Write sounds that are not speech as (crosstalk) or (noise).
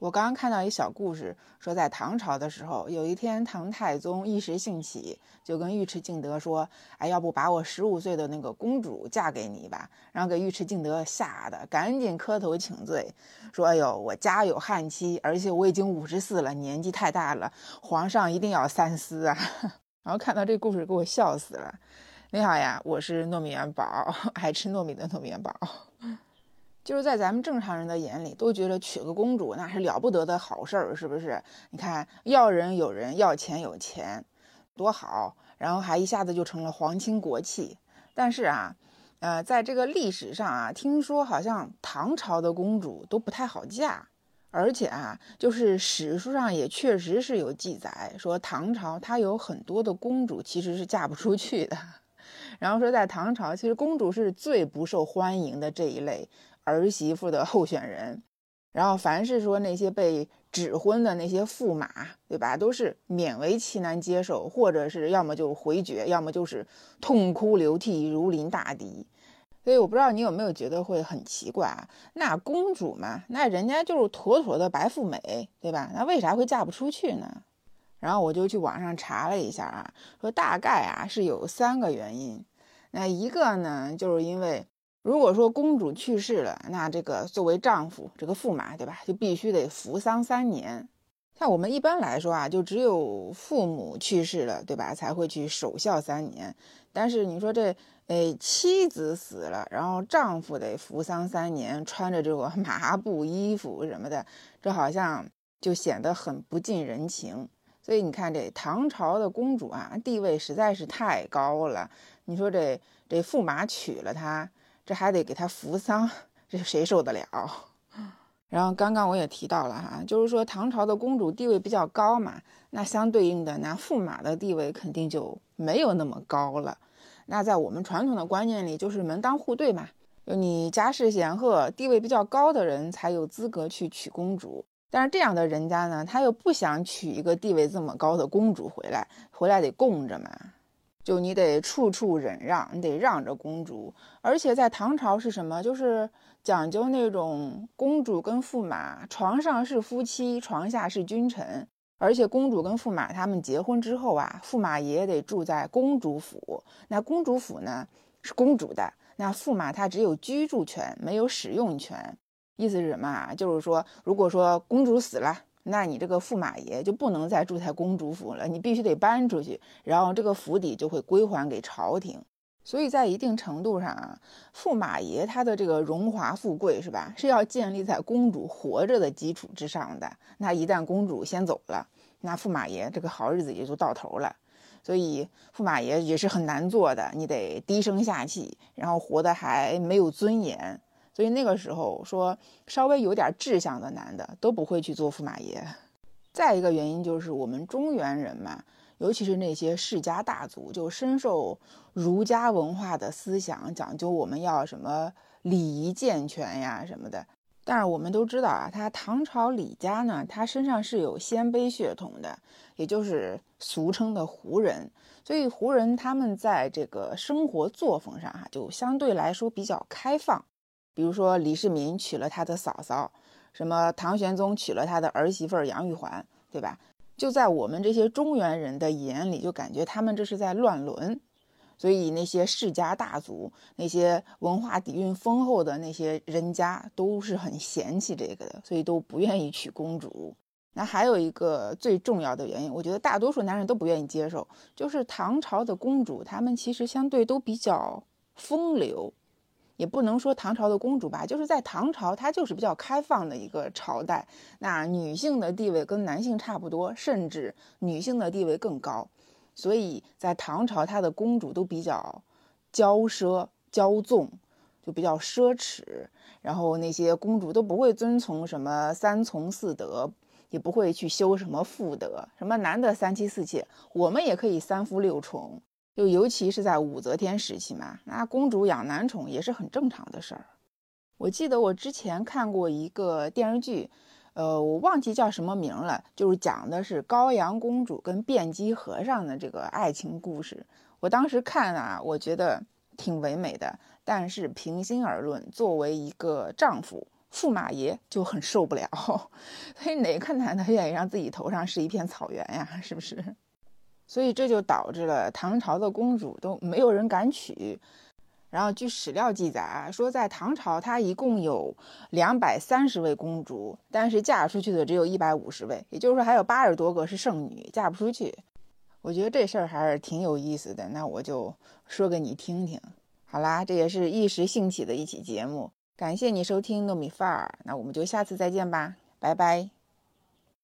我刚刚看到一小故事，说在唐朝的时候，有一天唐太宗一时兴起，就跟尉迟敬德说：“哎，要不把我十五岁的那个公主嫁给你吧？”然后给尉迟敬德吓得赶紧磕头请罪，说：“哎呦，我家有悍妻，而且我已经五十四了，年纪太大了，皇上一定要三思啊！” (laughs) 然后看到这故事，给我笑死了。你好呀，我是糯米元宝，(laughs) 爱吃糯米的糯米元宝。就是在咱们正常人的眼里，都觉得娶个公主那是了不得的好事儿，是不是？你看，要人有人，要钱有钱，多好！然后还一下子就成了皇亲国戚。但是啊，呃，在这个历史上啊，听说好像唐朝的公主都不太好嫁，而且啊，就是史书上也确实是有记载，说唐朝它有很多的公主其实是嫁不出去的。(laughs) 然后说在唐朝，其实公主是最不受欢迎的这一类。儿媳妇的候选人，然后凡是说那些被指婚的那些驸马，对吧，都是勉为其难接受，或者是要么就回绝，要么就是痛哭流涕，如临大敌。所以我不知道你有没有觉得会很奇怪啊？那公主嘛，那人家就是妥妥的白富美，对吧？那为啥会嫁不出去呢？然后我就去网上查了一下啊，说大概啊是有三个原因。那一个呢，就是因为。如果说公主去世了，那这个作为丈夫，这个驸马，对吧，就必须得服丧三年。像我们一般来说啊，就只有父母去世了，对吧，才会去守孝三年。但是你说这，哎，妻子死了，然后丈夫得服丧三年，穿着这个 (laughs) 麻布衣服什么的，这好像就显得很不近人情。所以你看，这唐朝的公主啊，地位实在是太高了。你说这这驸马娶了她。这还得给他扶丧，这谁受得了？然后刚刚我也提到了哈，就是说唐朝的公主地位比较高嘛，那相对应的那驸马的地位肯定就没有那么高了。那在我们传统的观念里，就是门当户对嘛，就你家世显赫、地位比较高的人才有资格去娶公主。但是这样的人家呢，他又不想娶一个地位这么高的公主回来，回来得供着嘛。就你得处处忍让，你得让着公主，而且在唐朝是什么？就是讲究那种公主跟驸马床上是夫妻，床下是君臣。而且公主跟驸马他们结婚之后啊，驸马爷得住在公主府。那公主府呢是公主的，那驸马他只有居住权，没有使用权。意思是什么啊？就是说，如果说公主死了。那你这个驸马爷就不能再住在公主府了，你必须得搬出去，然后这个府邸就会归还给朝廷。所以在一定程度上啊，驸马爷他的这个荣华富贵是吧，是要建立在公主活着的基础之上的。那一旦公主先走了，那驸马爷这个好日子也就到头了。所以驸马爷也是很难做的，你得低声下气，然后活得还没有尊严。所以那个时候说，稍微有点志向的男的都不会去做驸马爷。再一个原因就是我们中原人嘛，尤其是那些世家大族，就深受儒家文化的思想，讲究我们要什么礼仪健全呀什么的。但是我们都知道啊，他唐朝李家呢，他身上是有鲜卑血统的，也就是俗称的胡人。所以胡人他们在这个生活作风上哈，就相对来说比较开放。比如说李世民娶了他的嫂嫂，什么唐玄宗娶了他的儿媳妇杨玉环，对吧？就在我们这些中原人的眼里，就感觉他们这是在乱伦。所以那些世家大族、那些文化底蕴丰厚的那些人家都是很嫌弃这个的，所以都不愿意娶公主。那还有一个最重要的原因，我觉得大多数男人都不愿意接受，就是唐朝的公主，她们其实相对都比较风流。也不能说唐朝的公主吧，就是在唐朝，它就是比较开放的一个朝代。那女性的地位跟男性差不多，甚至女性的地位更高。所以在唐朝，她的公主都比较骄奢骄纵，就比较奢侈。然后那些公主都不会遵从什么三从四德，也不会去修什么妇德，什么男的三妻四妾，我们也可以三夫六宠。就尤其是在武则天时期嘛，那公主养男宠也是很正常的事儿。我记得我之前看过一个电视剧，呃，我忘记叫什么名了，就是讲的是高阳公主跟辩机和尚的这个爱情故事。我当时看啊，我觉得挺唯美的。但是平心而论，作为一个丈夫，驸马爷就很受不了。(laughs) 所以哪个男的愿意让自己头上是一片草原呀？是不是？所以这就导致了唐朝的公主都没有人敢娶。然后据史料记载啊，说在唐朝，她一共有两百三十位公主，但是嫁出去的只有一百五十位，也就是说还有八十多个是剩女，嫁不出去。我觉得这事儿还是挺有意思的，那我就说给你听听。好啦，这也是一时兴起的一期节目，感谢你收听糯米饭儿，那我们就下次再见吧，拜拜。